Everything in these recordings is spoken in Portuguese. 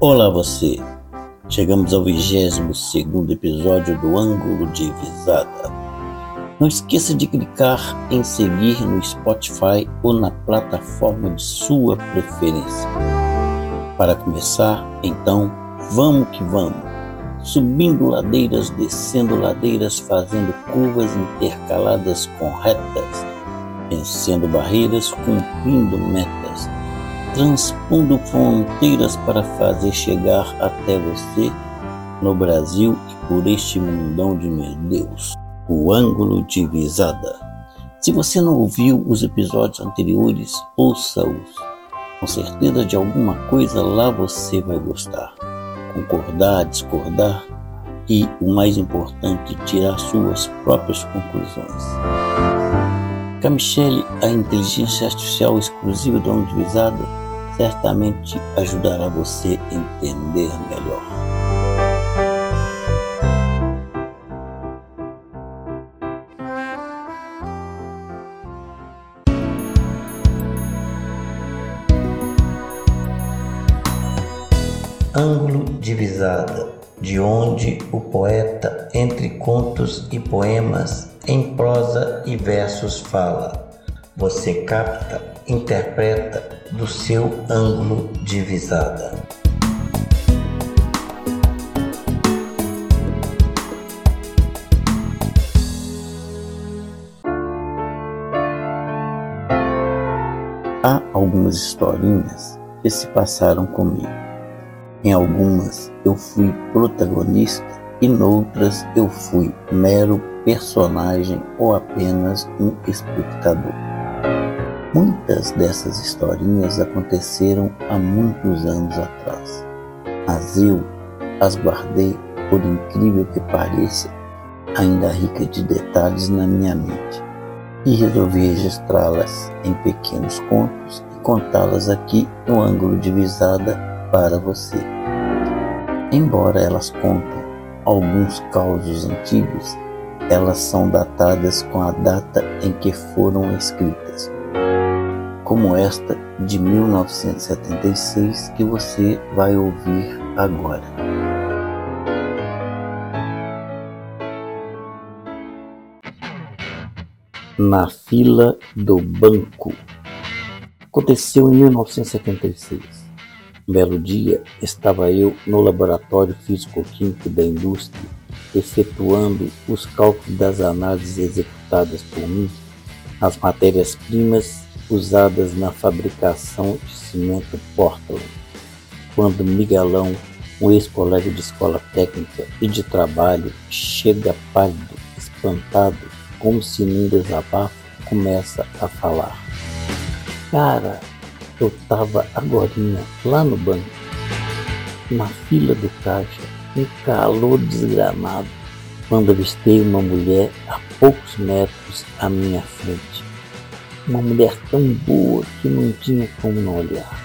Olá você! Chegamos ao 22 episódio do Ângulo de Visada. Não esqueça de clicar em seguir no Spotify ou na plataforma de sua preferência. Para começar, então, vamos que vamos! Subindo ladeiras, descendo ladeiras, fazendo curvas intercaladas com retas, vencendo barreiras, cumprindo metas transpondo fronteiras para fazer chegar até você no Brasil e por este mundão de meu Deus, o ângulo de visada. Se você não ouviu os episódios anteriores, ouça-os. Com certeza de alguma coisa lá você vai gostar. Concordar, discordar e, o mais importante, tirar suas próprias conclusões. Camichelle, a inteligência artificial exclusiva do visada, certamente ajudará você a entender melhor. Ângulo de visada, de onde o poeta, entre contos e poemas, em prosa e versos fala. Você capta, interpreta do seu ângulo de visada. Há algumas historinhas que se passaram comigo. Em algumas eu fui protagonista e noutras eu fui mero personagem ou apenas um espectador. Muitas dessas historinhas aconteceram há muitos anos atrás, mas eu as guardei, por incrível que pareça, ainda rica de detalhes na minha mente, e resolvi registrá-las em pequenos contos e contá-las aqui no ângulo de visada para você. Embora elas contem alguns causos antigos, elas são datadas com a data em que foram escritas como esta de 1976 que você vai ouvir agora. Na fila do banco. Aconteceu em 1976. Belo dia, estava eu no laboratório físico-químico da indústria, efetuando os cálculos das análises executadas por mim nas matérias-primas usadas na fabricação de cimento Portland, quando Miguelão, um ex-colega de escola técnica e de trabalho, chega pálido, espantado, como se num desabafo, começa a falar. Cara, eu tava agorinha lá no banco, na fila do caixa, um calor desgramado, quando avistei uma mulher a poucos metros à minha frente uma mulher tão boa que não tinha como não olhar.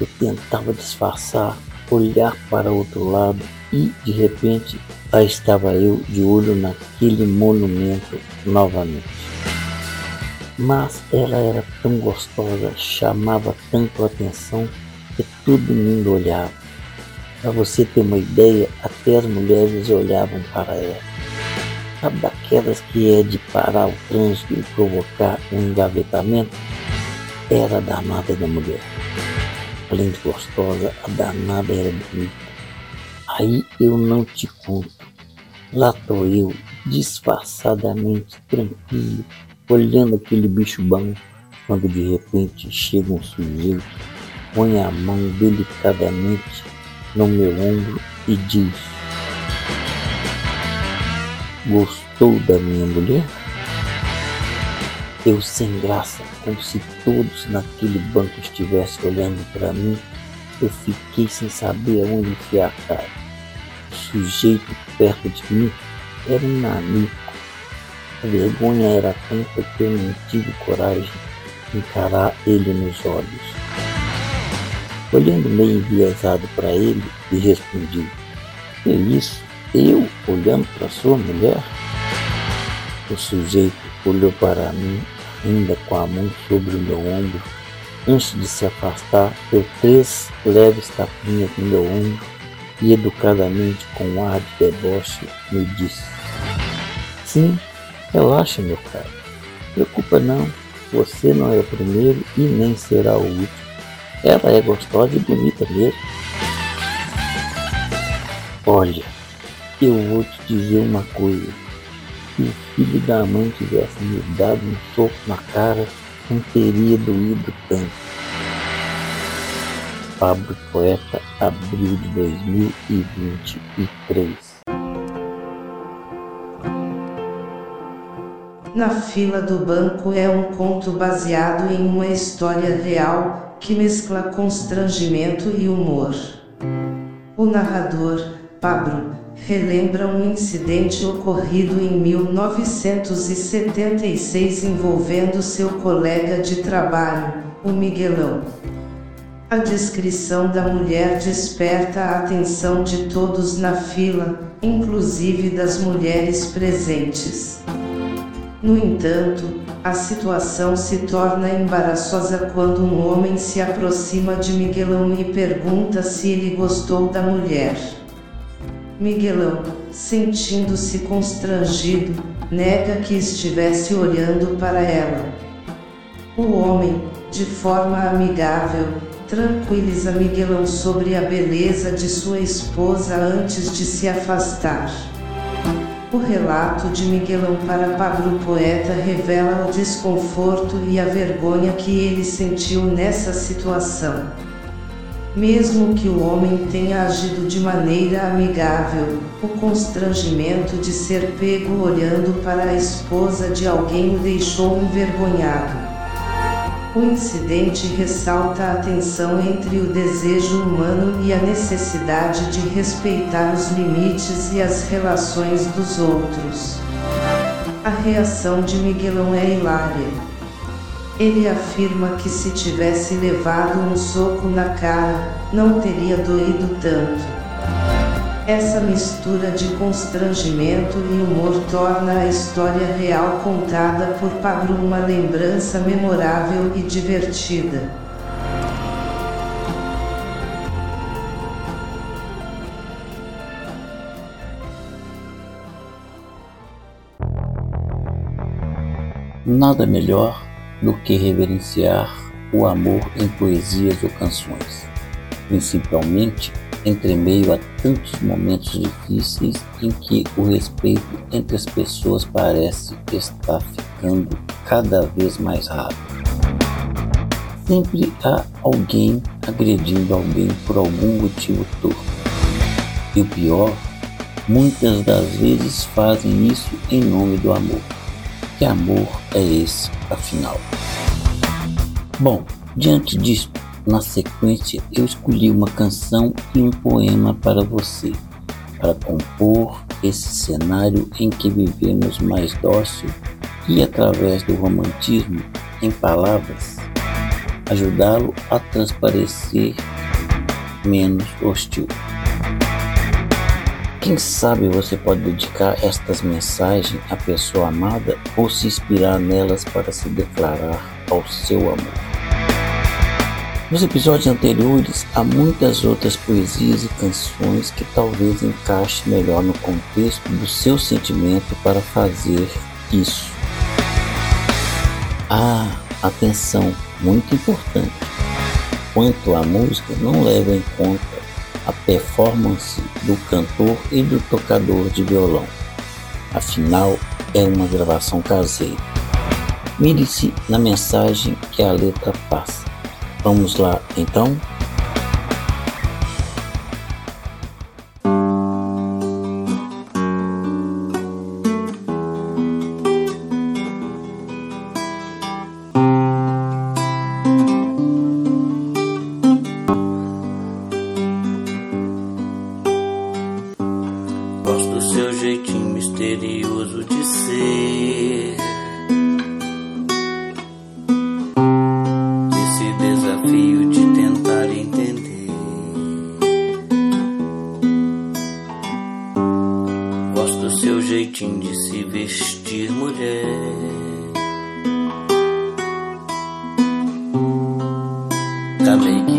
Eu tentava disfarçar, olhar para outro lado e, de repente, lá estava eu de olho naquele monumento novamente. Mas ela era tão gostosa, chamava tanto a atenção que todo mundo olhava. Para você ter uma ideia, até as mulheres olhavam para ela. Sabe daquelas que é de parar o trânsito e provocar um engavetamento? Era a danada da mulher. Além de gostosa, a danada era bonita. Aí eu não te conto. Lá tô eu, disfarçadamente tranquilo, olhando aquele bicho bom, quando de repente chega um sujeito, põe a mão delicadamente no meu ombro e diz Gostou da minha mulher? Eu sem graça, como se todos naquele banco estivessem olhando para mim, eu fiquei sem saber aonde enfiar a cara. O sujeito perto de mim era um nanico. A vergonha era tanta eu não tive coragem de encarar ele nos olhos. Olhando meio enviesado para ele, e respondi: isso? Eu olhando para sua mulher? O sujeito olhou para mim, ainda com a mão sobre o meu ombro, Antes de se afastar, deu três leves tapinhas no meu ombro e educadamente, com um ar de deboche, me disse: Sim, relaxa, meu caro. Preocupa não, você não é o primeiro e nem será o último. Ela é gostosa e bonita mesmo. Olha, eu vou te dizer uma coisa. Se o filho da mãe tivesse me dado um soco na cara, não teria doído tanto. Pablo Poeta, abril de 2023. Na fila do banco é um conto baseado em uma história real que mescla constrangimento e humor. O narrador, Pablo, relembra um incidente ocorrido em 1976 envolvendo seu colega de trabalho, o Miguelão. A descrição da mulher desperta a atenção de todos na fila, inclusive das mulheres presentes. No entanto, a situação se torna embaraçosa quando um homem se aproxima de Miguelão e pergunta se ele gostou da mulher. Miguelão, sentindo-se constrangido, nega que estivesse olhando para ela. O homem, de forma amigável, tranquiliza Miguelão sobre a beleza de sua esposa antes de se afastar. O relato de Miguelão para Pablo Poeta revela o desconforto e a vergonha que ele sentiu nessa situação. Mesmo que o homem tenha agido de maneira amigável, o constrangimento de ser pego olhando para a esposa de alguém o deixou envergonhado. O incidente ressalta a tensão entre o desejo humano e a necessidade de respeitar os limites e as relações dos outros. A reação de Miguelão é hilária. Ele afirma que se tivesse levado um soco na cara, não teria doído tanto. Essa mistura de constrangimento e humor torna a história real contada por Pablo uma lembrança memorável e divertida. Nada melhor do que reverenciar o amor em poesias ou canções, principalmente entre meio a tantos momentos difíceis em que o respeito entre as pessoas parece estar ficando cada vez mais raro. Sempre há alguém agredindo alguém por algum motivo torto. E o pior, muitas das vezes fazem isso em nome do amor. Que amor é esse, afinal? Bom, diante disto, na sequência, eu escolhi uma canção e um poema para você, para compor esse cenário em que vivemos mais dócil e, através do romantismo, em palavras, ajudá-lo a transparecer menos hostil. Quem sabe você pode dedicar estas mensagens à pessoa amada ou se inspirar nelas para se declarar ao seu amor. Nos episódios anteriores, há muitas outras poesias e canções que talvez encaixem melhor no contexto do seu sentimento para fazer isso. Ah, atenção, muito importante. Quanto à música, não leva em conta a performance do cantor e do tocador de violão. Afinal, é uma gravação caseira. Mire-se na mensagem que a letra passa. Vamos lá então? Do seu jeitinho de se vestir, mulher. Também que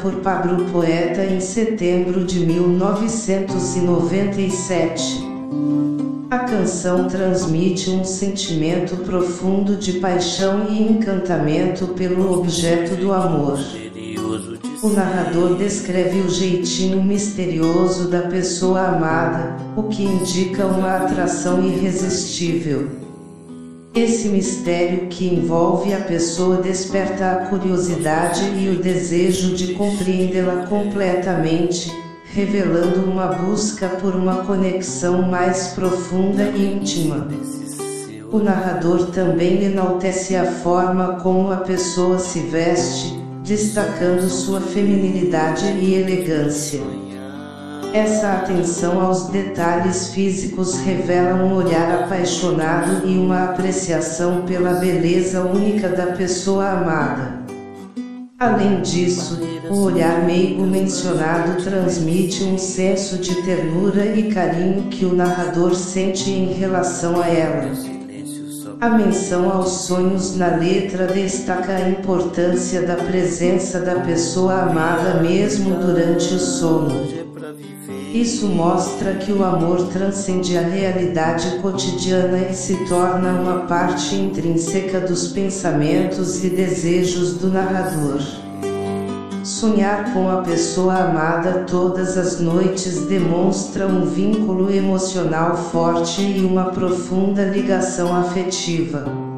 por Pablo Poeta em setembro de 1997. A canção transmite um sentimento profundo de paixão e encantamento pelo objeto do amor. O narrador descreve o jeitinho misterioso da pessoa amada, o que indica uma atração irresistível. Esse mistério que envolve a pessoa desperta a curiosidade e o desejo de compreendê-la completamente, revelando uma busca por uma conexão mais profunda e íntima. O narrador também enaltece a forma como a pessoa se veste, destacando sua feminilidade e elegância. Essa atenção aos detalhes físicos revela um olhar apaixonado e uma apreciação pela beleza única da pessoa amada. Além disso, o olhar meigo mencionado transmite um senso de ternura e carinho que o narrador sente em relação a ela. A menção aos sonhos na letra destaca a importância da presença da pessoa amada mesmo durante o sono. Isso mostra que o amor transcende a realidade cotidiana e se torna uma parte intrínseca dos pensamentos e desejos do narrador. Sonhar com a pessoa amada todas as noites demonstra um vínculo emocional forte e uma profunda ligação afetiva.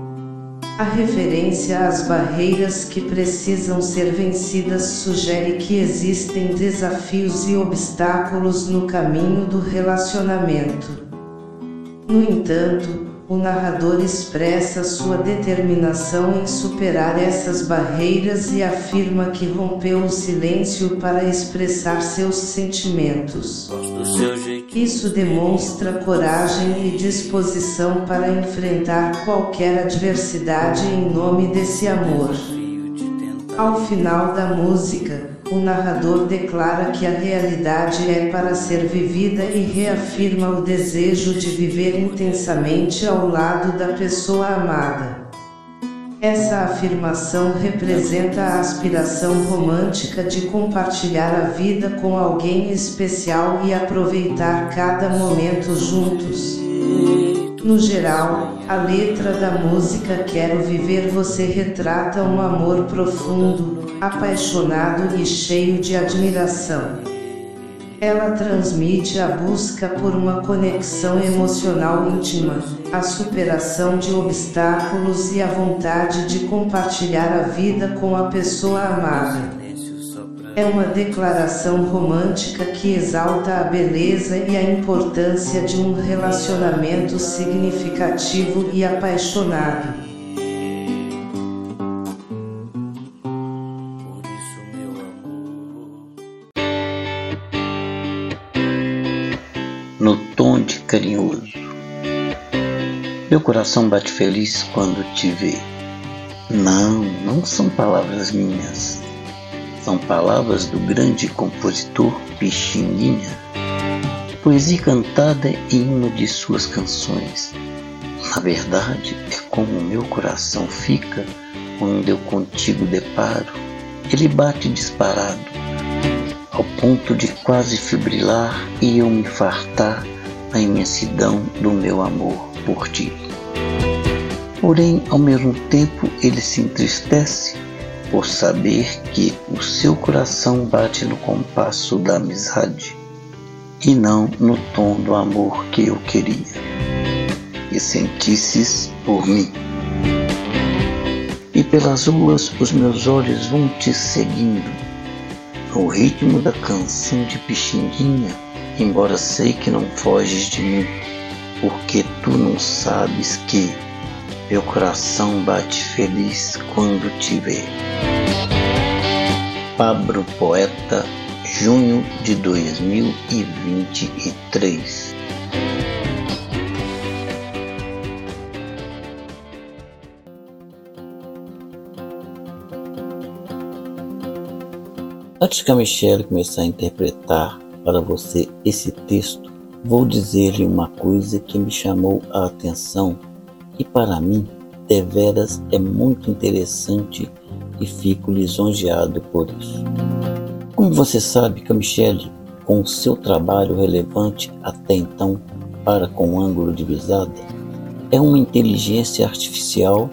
A referência às barreiras que precisam ser vencidas sugere que existem desafios e obstáculos no caminho do relacionamento. No entanto, o narrador expressa sua determinação em superar essas barreiras e afirma que rompeu o silêncio para expressar seus sentimentos. Isso demonstra coragem e disposição para enfrentar qualquer adversidade em nome desse amor. Ao final da música, o narrador declara que a realidade é para ser vivida e reafirma o desejo de viver intensamente ao lado da pessoa amada. Essa afirmação representa a aspiração romântica de compartilhar a vida com alguém especial e aproveitar cada momento juntos. No geral, a letra da música Quero Viver Você retrata um amor profundo, apaixonado e cheio de admiração. Ela transmite a busca por uma conexão emocional íntima, a superação de obstáculos e a vontade de compartilhar a vida com a pessoa amada. É uma declaração romântica que exalta a beleza e a importância de um relacionamento significativo e apaixonado. no tom de carinhoso. Meu coração bate feliz quando te vê. Não, não são palavras minhas. São palavras do grande compositor Pixinguinha. poesia cantada em uma de suas canções. Na verdade, é como o meu coração fica quando eu contigo deparo. Ele bate disparado, ao ponto de quase fibrilar e eu me fartar na imensidão do meu amor por ti. Porém, ao mesmo tempo, ele se entristece por saber que o seu coração bate no compasso da amizade e não no tom do amor que eu queria e sentisses por mim. E pelas ruas os meus olhos vão te seguindo, no ritmo da canção de Pixinguinha, embora sei que não foges de mim, porque tu não sabes que meu coração bate feliz quando te vê. Pablo Poeta junho de 2023. Antes que a Michelle começar a interpretar para você esse texto, vou dizer-lhe uma coisa que me chamou a atenção e para mim, deveras é muito interessante e fico lisonjeado por isso. Como você sabe que a Michelle, com seu trabalho relevante até então para com ângulo de visada, é uma inteligência artificial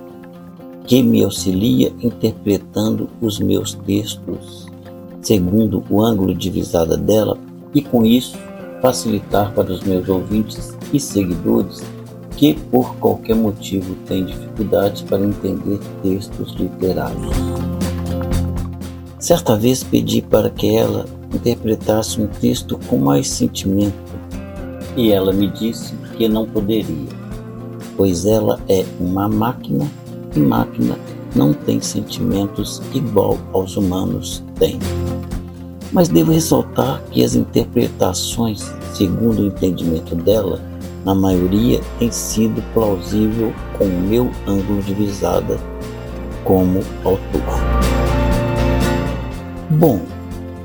que me auxilia interpretando os meus textos segundo o ângulo de visada dela e com isso facilitar para os meus ouvintes e seguidores que por qualquer motivo têm dificuldades para entender textos literários. Certa vez pedi para que ela interpretasse um texto com mais sentimento e ela me disse que não poderia, pois ela é uma máquina e máquina não tem sentimentos igual aos humanos têm. Mas devo ressaltar que as interpretações, segundo o entendimento dela, na maioria têm sido plausível com o meu ângulo de visada como autor. Bom,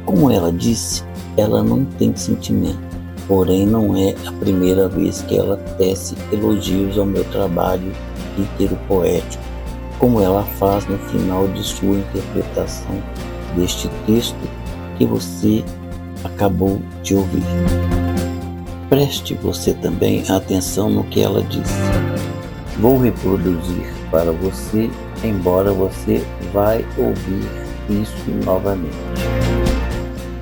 como ela disse, ela não tem sentimento, porém não é a primeira vez que ela tece elogios ao meu trabalho litero-poético, como ela faz no final de sua interpretação deste texto que você acabou de ouvir. Preste você também atenção no que ela disse. Vou reproduzir para você, embora você vai ouvir isso novamente.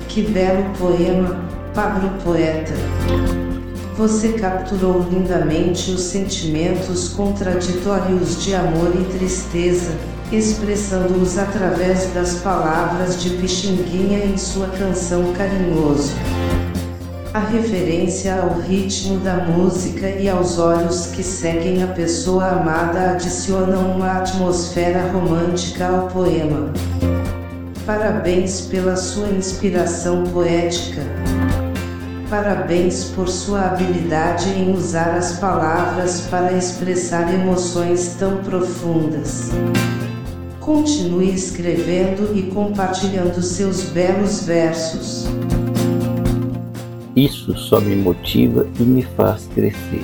Que belo poema, Pablo Poeta. Você capturou lindamente os sentimentos contraditórios de amor e tristeza, expressando-os através das palavras de Pixinguinha em sua canção Carinhoso. A referência ao ritmo da música e aos olhos que seguem a pessoa amada adicionam uma atmosfera romântica ao poema. Parabéns pela sua inspiração poética. Parabéns por sua habilidade em usar as palavras para expressar emoções tão profundas. Continue escrevendo e compartilhando seus belos versos. Isso só me motiva e me faz crescer.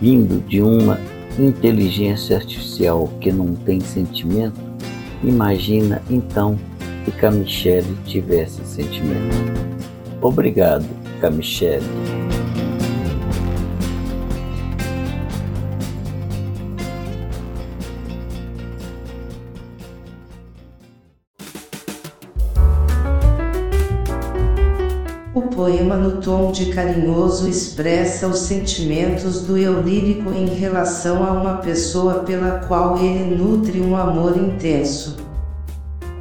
Vindo de uma inteligência artificial que não tem sentimento, imagina então que Camichelle tivesse sentimento. Obrigado, Camichelle. Poema no tom de carinhoso expressa os sentimentos do eu lírico em relação a uma pessoa pela qual ele nutre um amor intenso.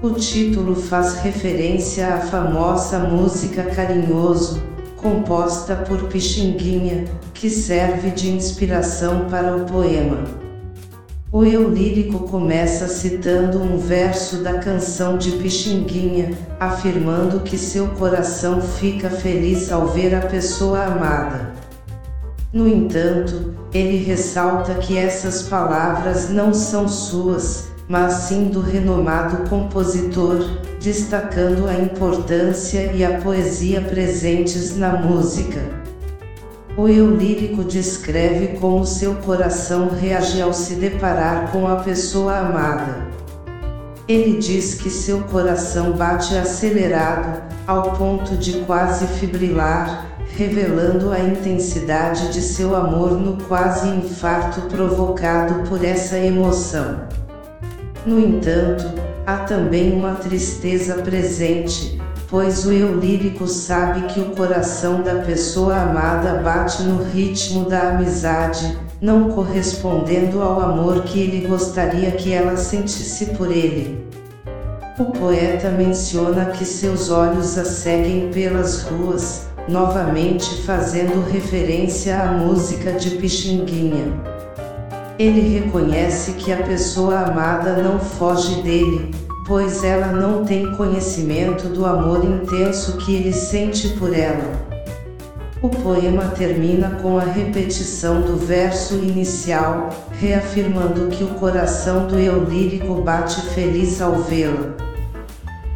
O título faz referência à famosa música Carinhoso, composta por Pixinguinha, que serve de inspiração para o poema. O eu lírico começa citando um verso da canção de Pixinguinha, afirmando que seu coração fica feliz ao ver a pessoa amada. No entanto, ele ressalta que essas palavras não são suas, mas sim do renomado compositor, destacando a importância e a poesia presentes na música. O eu lírico descreve como seu coração reage ao se deparar com a pessoa amada. Ele diz que seu coração bate acelerado, ao ponto de quase fibrilar, revelando a intensidade de seu amor no quase infarto provocado por essa emoção. No entanto, há também uma tristeza presente, pois o eu lírico sabe que o coração da pessoa amada bate no ritmo da amizade, não correspondendo ao amor que ele gostaria que ela sentisse por ele. O poeta menciona que seus olhos a seguem pelas ruas, novamente fazendo referência à música de Pixinguinha. Ele reconhece que a pessoa amada não foge dele, pois ela não tem conhecimento do amor intenso que ele sente por ela. O poema termina com a repetição do verso inicial, reafirmando que o coração do eu lírico bate feliz ao vê-la.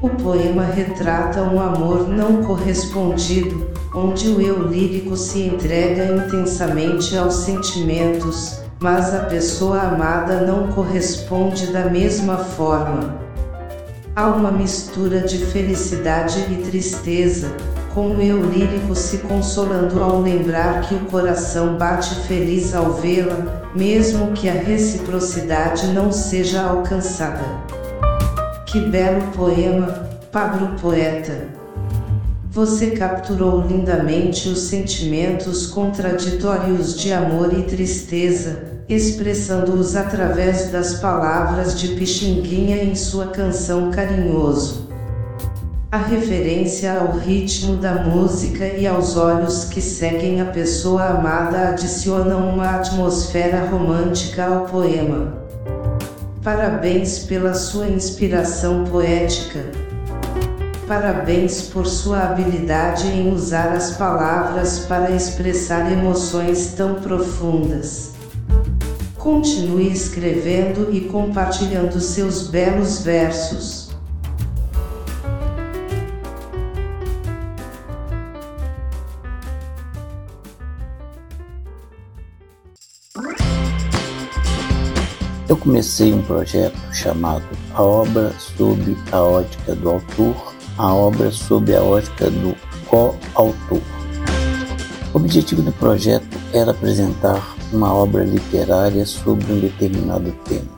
O poema retrata um amor não correspondido, onde o eu lírico se entrega intensamente aos sentimentos, mas a pessoa amada não corresponde da mesma forma. Há uma mistura de felicidade e tristeza, com o eu lírico se consolando ao lembrar que o coração bate feliz ao vê-la, mesmo que a reciprocidade não seja alcançada. Que belo poema, Pablo Poeta! Você capturou lindamente os sentimentos contraditórios de amor e tristeza, expressando-os através das palavras de Pixinguinha em sua canção Carinhoso. A referência ao ritmo da música e aos olhos que seguem a pessoa amada adicionam uma atmosfera romântica ao poema. Parabéns pela sua inspiração poética. Parabéns por sua habilidade em usar as palavras para expressar emoções tão profundas. Continue escrevendo e compartilhando seus belos versos. Eu comecei um projeto chamado A Obra sob a Ótica do Autor, a Obra sob a Ótica do Co-Autor. O objetivo do projeto era apresentar uma obra literária sobre um determinado tema,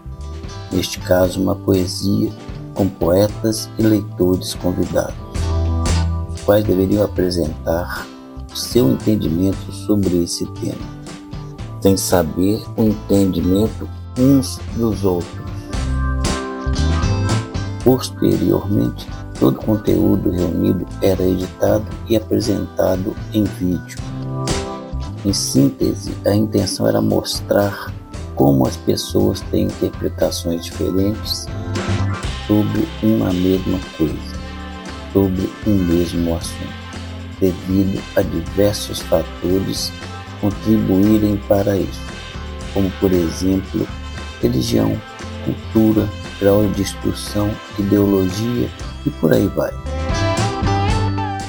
neste caso, uma poesia com poetas e leitores convidados, os quais deveriam apresentar o seu entendimento sobre esse tema, sem saber o entendimento uns dos outros. Posteriormente, todo o conteúdo reunido era editado e apresentado em vídeo em síntese, a intenção era mostrar como as pessoas têm interpretações diferentes sobre uma mesma coisa, sobre um mesmo assunto, devido a diversos fatores contribuírem para isso, como por exemplo religião, cultura, grau de instrução, ideologia e por aí vai.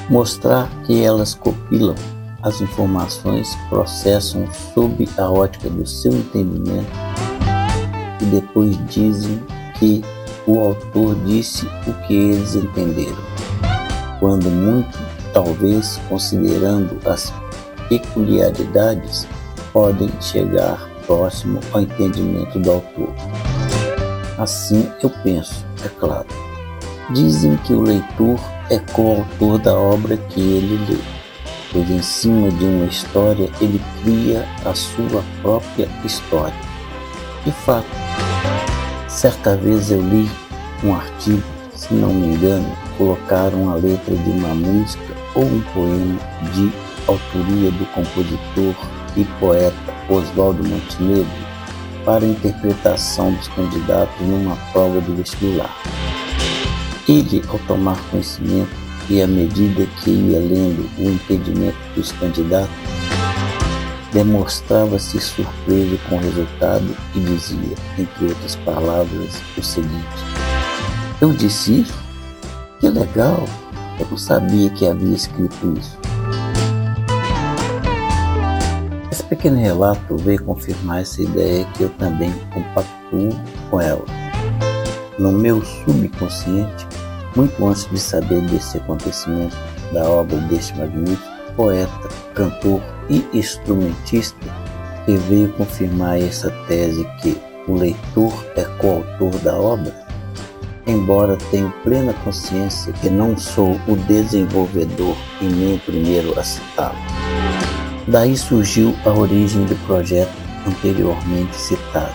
Mostrar que elas copilam as informações processam sob a ótica do seu entendimento e depois dizem que o autor disse o que eles entenderam, quando muito, talvez considerando as peculiaridades, podem chegar próximo ao entendimento do autor. Assim eu penso, é claro. Dizem que o leitor é coautor da obra que ele lê pois em cima de uma história ele cria a sua própria história. De fato, certa vez eu li um artigo, se não me engano, colocaram a letra de uma música ou um poema de autoria do compositor e poeta Oswaldo Montenegro para interpretação dos candidatos numa prova de vestibular. Ele, ao tomar conhecimento e à medida que ia lendo o impedimento dos candidatos, demonstrava-se surpreso com o resultado e dizia, entre outras palavras, o seguinte: Eu disse isso? Que legal! Eu não sabia que havia escrito isso. Esse pequeno relato veio confirmar essa ideia que eu também compactuo com ela. No meu subconsciente, muito antes de saber desse acontecimento da obra deste magnífico poeta, cantor e instrumentista, que veio confirmar essa tese que o leitor é coautor da obra, embora tenha plena consciência que não sou o desenvolvedor e nem o primeiro a citá-lo. Daí surgiu a origem do projeto anteriormente citado,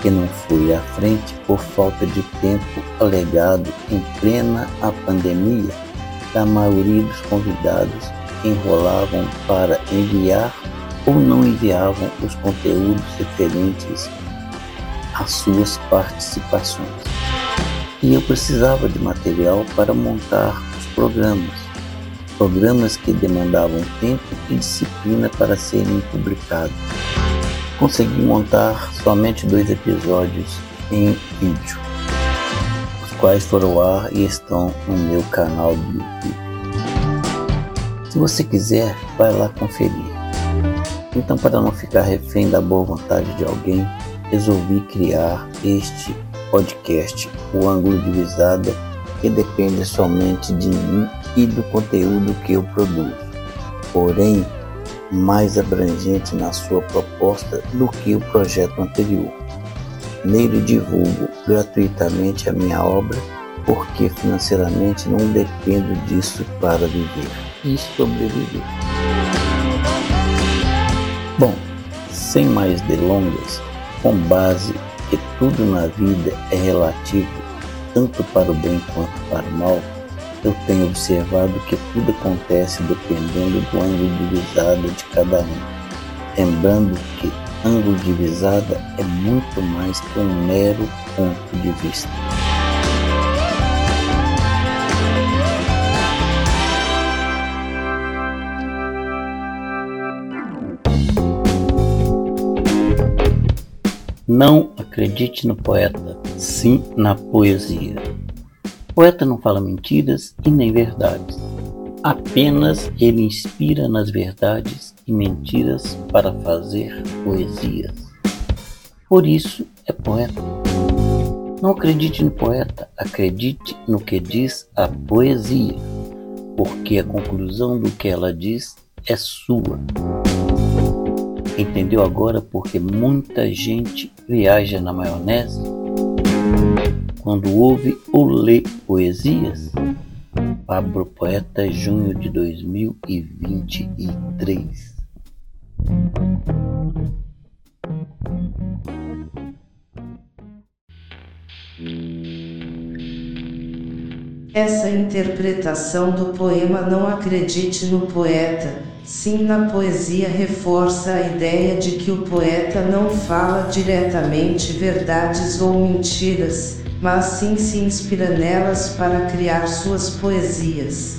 que não fui à frente por falta de tempo alegado em plena a pandemia, da maioria dos convidados enrolavam para enviar ou não enviavam os conteúdos referentes às suas participações. E eu precisava de material para montar os programas programas que demandavam tempo e disciplina para serem publicados. Consegui montar somente dois episódios em vídeo, os quais foram ao ar e estão no meu canal do YouTube. Se você quiser, vai lá conferir. Então, para não ficar refém da boa vontade de alguém, resolvi criar este podcast, o ângulo de visada, que depende somente de mim e do conteúdo que eu produzo, porém mais abrangente na sua proposta do que o projeto anterior. Nele divulgo gratuitamente a minha obra, porque financeiramente não dependo disso para viver e sobreviver. Bom, sem mais delongas, com base que tudo na vida é relativo, tanto para o bem quanto para o mal, eu tenho observado que tudo acontece dependendo do ângulo de visada de cada um. Lembrando que ângulo de visada é muito mais que um mero ponto de vista. Não acredite no poeta, sim na poesia poeta não fala mentiras e nem verdades. Apenas ele inspira nas verdades e mentiras para fazer poesias. Por isso é poeta. Não acredite no poeta, acredite no que diz a poesia, porque a conclusão do que ela diz é sua. Entendeu agora porque muita gente viaja na maionese? Quando ouve ou lê poesias? Pablo Poeta, junho de 2023. Essa interpretação do poema Não Acredite no Poeta, sim na poesia reforça a ideia de que o poeta não fala diretamente verdades ou mentiras, mas sim se inspira nelas para criar suas poesias.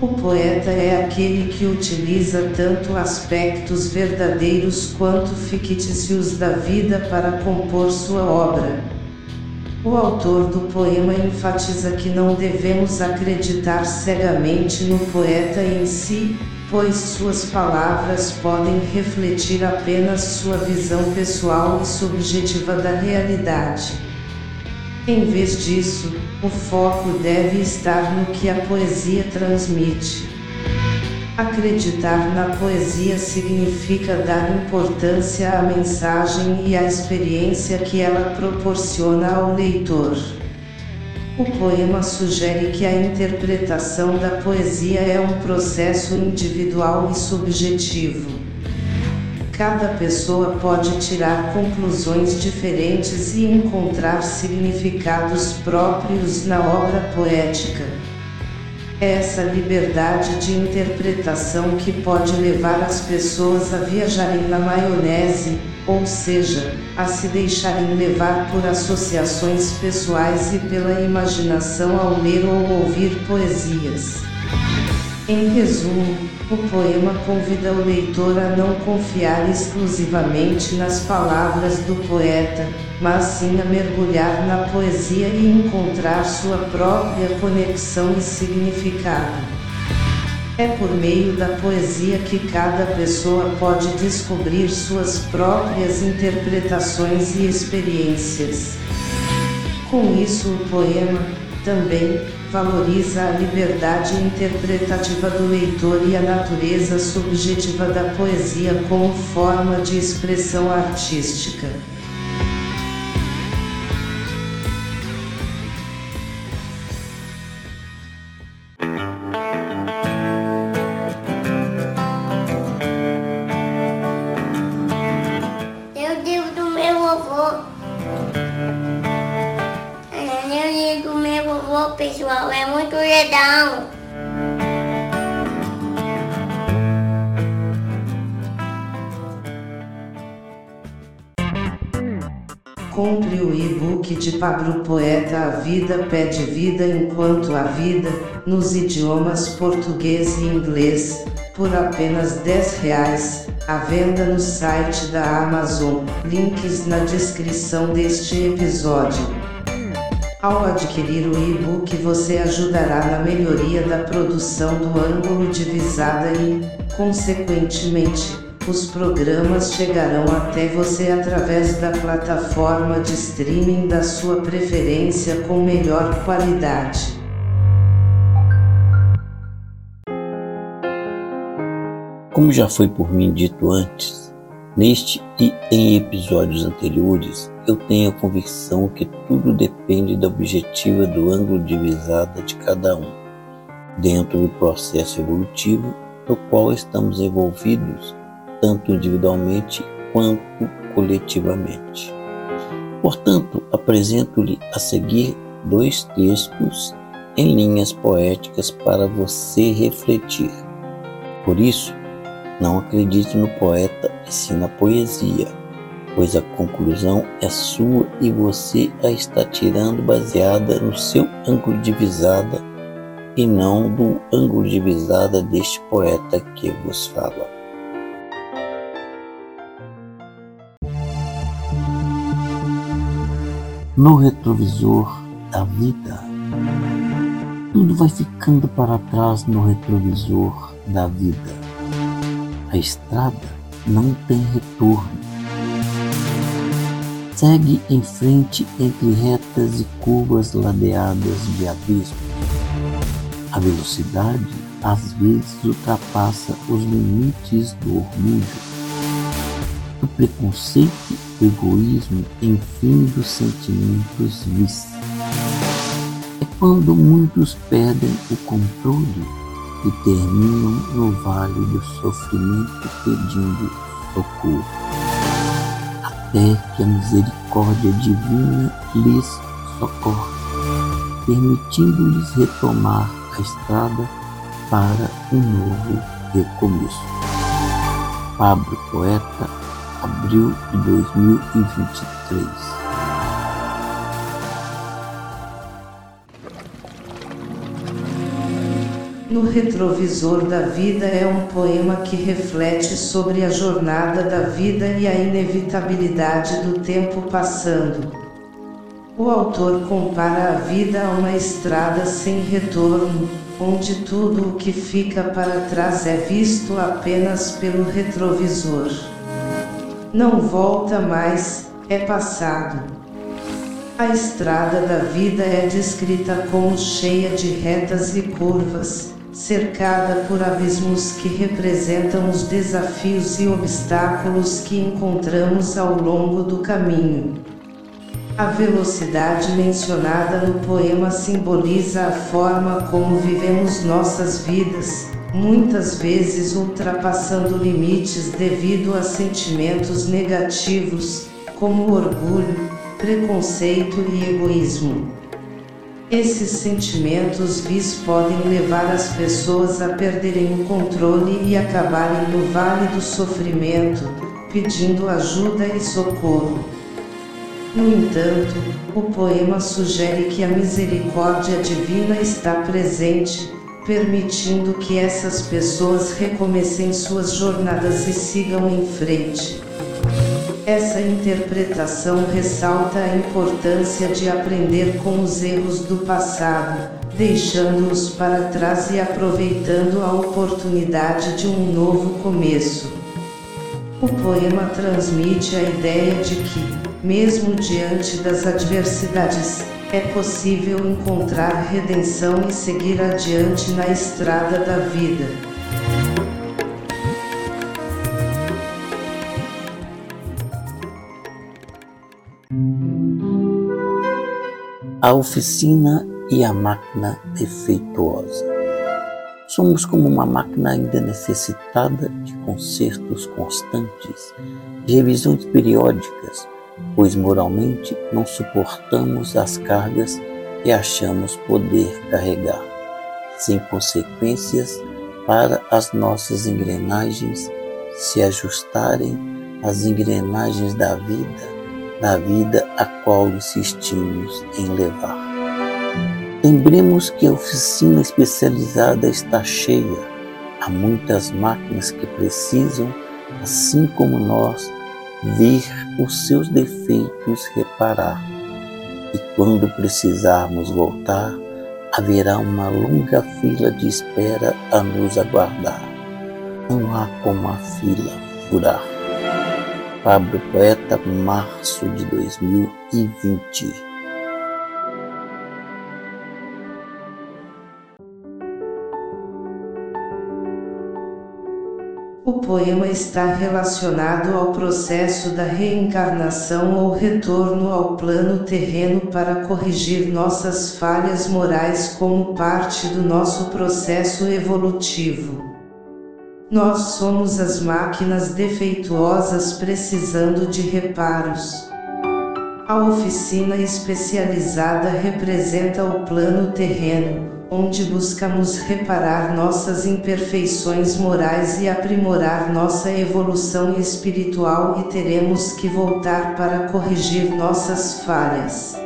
O poeta é aquele que utiliza tanto aspectos verdadeiros quanto fictícios da vida para compor sua obra. O autor do poema enfatiza que não devemos acreditar cegamente no poeta em si, pois suas palavras podem refletir apenas sua visão pessoal e subjetiva da realidade. Em vez disso, o foco deve estar no que a poesia transmite. Acreditar na poesia significa dar importância à mensagem e à experiência que ela proporciona ao leitor. O poema sugere que a interpretação da poesia é um processo individual e subjetivo. Cada pessoa pode tirar conclusões diferentes e encontrar significados próprios na obra poética. É essa liberdade de interpretação que pode levar as pessoas a viajarem na maionese, ou seja, a se deixarem levar por associações pessoais e pela imaginação ao ler ou ouvir poesias. Em resumo, o poema convida o leitor a não confiar exclusivamente nas palavras do poeta, mas sim a mergulhar na poesia e encontrar sua própria conexão e significado. É por meio da poesia que cada pessoa pode descobrir suas próprias interpretações e experiências. Com isso, o poema, também, valoriza a liberdade interpretativa do leitor e a natureza subjetiva da poesia como forma de expressão artística. Compre o e-book de Pablo Poeta A Vida Pede Vida Enquanto a Vida, nos idiomas português e inglês, por apenas 10 reais, à venda no site da Amazon, links na descrição deste episódio. Ao adquirir o e-book você ajudará na melhoria da produção do ângulo de visada e, consequentemente, os programas chegarão até você através da plataforma de streaming da sua preferência com melhor qualidade. Como já foi por mim dito antes, Neste e em episódios anteriores, eu tenho a convicção que tudo depende da objetiva do ângulo de visada de cada um, dentro do processo evolutivo no qual estamos envolvidos, tanto individualmente quanto coletivamente. Portanto, apresento-lhe a seguir dois textos em linhas poéticas para você refletir. Por isso, não acredite no poeta e sim na poesia, pois a conclusão é sua e você a está tirando baseada no seu ângulo de visada e não do ângulo de visada deste poeta que vos fala. No retrovisor da vida, tudo vai ficando para trás no retrovisor da vida a estrada não tem retorno. Segue em frente entre retas e curvas ladeadas de abismo. A velocidade às vezes ultrapassa os limites do orgulho, do preconceito, egoísmo, enfim dos sentimentos vícios. É quando muitos perdem o controle e terminam no vale do sofrimento pedindo socorro, até que a misericórdia divina lhes socorre, permitindo-lhes retomar a estrada para um novo recomeço. Pablo Poeta, abril de 2023 No retrovisor da vida é um poema que reflete sobre a jornada da vida e a inevitabilidade do tempo passando. O autor compara a vida a uma estrada sem retorno, onde tudo o que fica para trás é visto apenas pelo retrovisor. Não volta mais, é passado. A estrada da vida é descrita como cheia de retas e curvas, cercada por abismos que representam os desafios e obstáculos que encontramos ao longo do caminho. A velocidade mencionada no poema simboliza a forma como vivemos nossas vidas, muitas vezes ultrapassando limites devido a sentimentos negativos, como orgulho, preconceito e egoísmo. Esses sentimentos vis podem levar as pessoas a perderem o controle e acabarem no vale do sofrimento, pedindo ajuda e socorro. No entanto, o poema sugere que a misericórdia divina está presente, permitindo que essas pessoas recomecem suas jornadas e sigam em frente. Essa interpretação ressalta a importância de aprender com os erros do passado, deixando-os para trás e aproveitando a oportunidade de um novo começo. O poema transmite a ideia de que, mesmo diante das adversidades, é possível encontrar redenção e seguir adiante na estrada da vida. A oficina e a máquina defeituosa. Somos como uma máquina ainda necessitada de consertos constantes, de revisões periódicas, pois moralmente não suportamos as cargas que achamos poder carregar, sem consequências para as nossas engrenagens se ajustarem às engrenagens da vida, da vida a qual insistimos em levar. Lembremos que a oficina especializada está cheia. Há muitas máquinas que precisam, assim como nós, ver os seus defeitos reparar. E quando precisarmos voltar, haverá uma longa fila de espera a nos aguardar. Não há como a fila furar. Pablo Poeta, março de 2020 O poema está relacionado ao processo da reencarnação ou retorno ao plano terreno para corrigir nossas falhas morais como parte do nosso processo evolutivo. Nós somos as máquinas defeituosas precisando de reparos. A oficina especializada representa o plano terreno onde buscamos reparar nossas imperfeições morais e aprimorar nossa evolução espiritual e teremos que voltar para corrigir nossas falhas.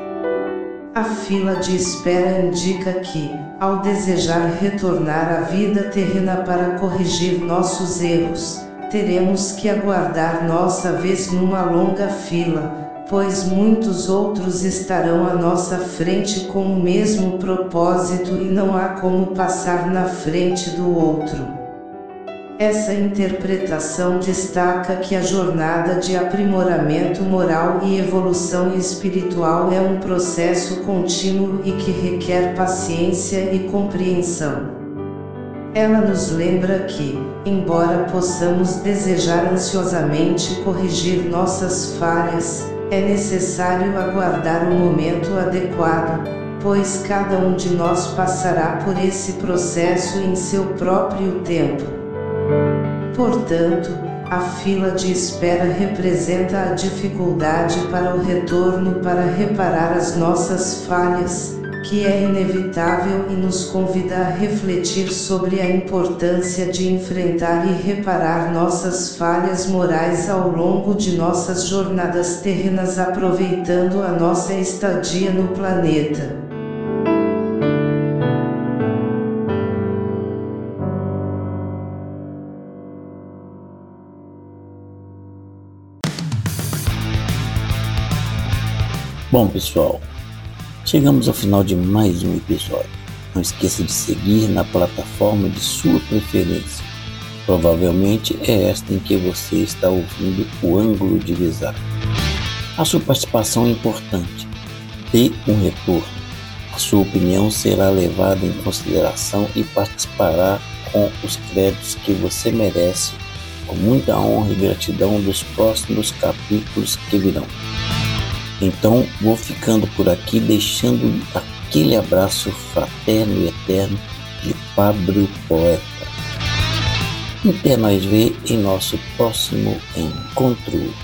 A fila de espera indica que, ao desejar retornar à vida terrena para corrigir nossos erros, teremos que aguardar nossa vez numa longa fila, pois muitos outros estarão à nossa frente com o mesmo propósito e não há como passar na frente do outro. Essa interpretação destaca que a jornada de aprimoramento moral e evolução espiritual é um processo contínuo e que requer paciência e compreensão. Ela nos lembra que, embora possamos desejar ansiosamente corrigir nossas falhas, é necessário aguardar o momento adequado, pois cada um de nós passará por esse processo em seu próprio tempo. Portanto, a fila de espera representa a dificuldade para o retorno para reparar as nossas falhas, que é inevitável e nos convida a refletir sobre a importância de enfrentar e reparar nossas falhas morais ao longo de nossas jornadas terrenas, aproveitando a nossa estadia no planeta. Bom, pessoal, Chegamos ao final de mais um episódio. Não esqueça de seguir na plataforma de sua preferência. Provavelmente é esta em que você está ouvindo o ângulo de. A sua participação é importante. Dê um retorno. A sua opinião será levada em consideração e participará com os créditos que você merece, com muita honra e gratidão dos próximos capítulos que virão. Então vou ficando por aqui, deixando aquele abraço fraterno e eterno de Pablo Poeta. Até nós ver em nosso próximo encontro.